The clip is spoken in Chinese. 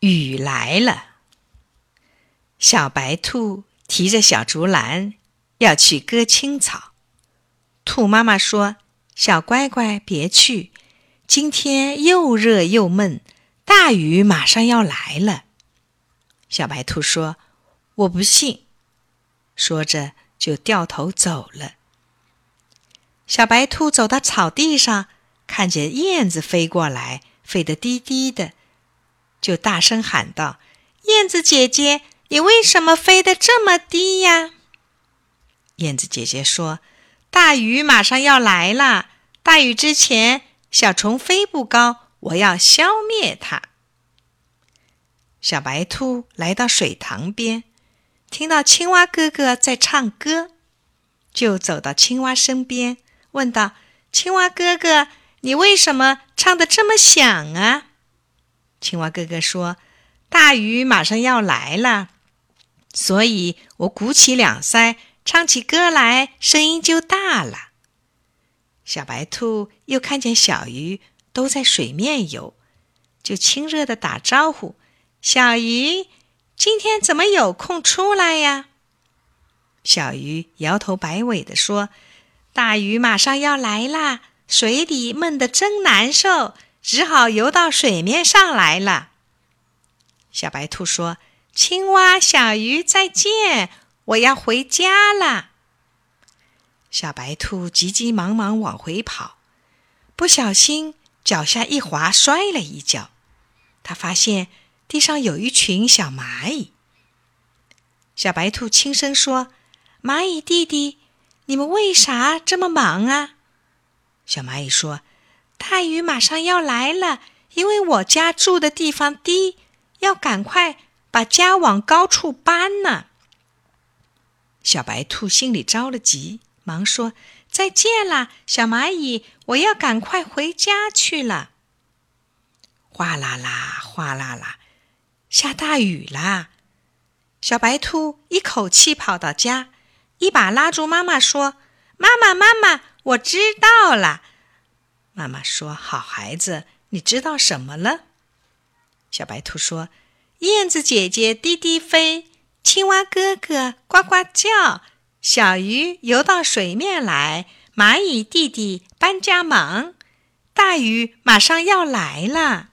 雨来了，小白兔提着小竹篮要去割青草。兔妈妈说：“小乖乖，别去，今天又热又闷，大雨马上要来了。”小白兔说：“我不信。”说着就掉头走了。小白兔走到草地上，看见燕子飞过来，飞得低低的。就大声喊道：“燕子姐姐，你为什么飞得这么低呀？”燕子姐姐说：“大雨马上要来了，大雨之前，小虫飞不高，我要消灭它。”小白兔来到水塘边，听到青蛙哥哥在唱歌，就走到青蛙身边，问道：“青蛙哥哥，你为什么唱得这么响啊？”青蛙哥哥说：“大雨马上要来了，所以我鼓起两腮，唱起歌来，声音就大了。”小白兔又看见小鱼都在水面游，就亲热的打招呼：“小鱼，今天怎么有空出来呀？”小鱼摇头摆尾的说：“大雨马上要来啦，水里闷得真难受。”只好游到水面上来了。小白兔说：“青蛙、小鱼，再见！我要回家了。”小白兔急急忙忙往回跑，不小心脚下一滑，摔了一跤。他发现地上有一群小蚂蚁。小白兔轻声说：“蚂蚁弟弟，你们为啥这么忙啊？”小蚂蚁说。大雨马上要来了，因为我家住的地方低，要赶快把家往高处搬呢。小白兔心里着了急，忙说：“再见啦，小蚂蚁，我要赶快回家去了。”哗啦啦，哗啦啦，下大雨啦！小白兔一口气跑到家，一把拉住妈妈说：“妈妈，妈妈，我知道了。”妈妈说：“好孩子，你知道什么了？”小白兔说：“燕子姐姐滴滴飞，青蛙哥哥呱呱叫，小鱼游到水面来，蚂蚁弟弟搬家忙，大雨马上要来了。”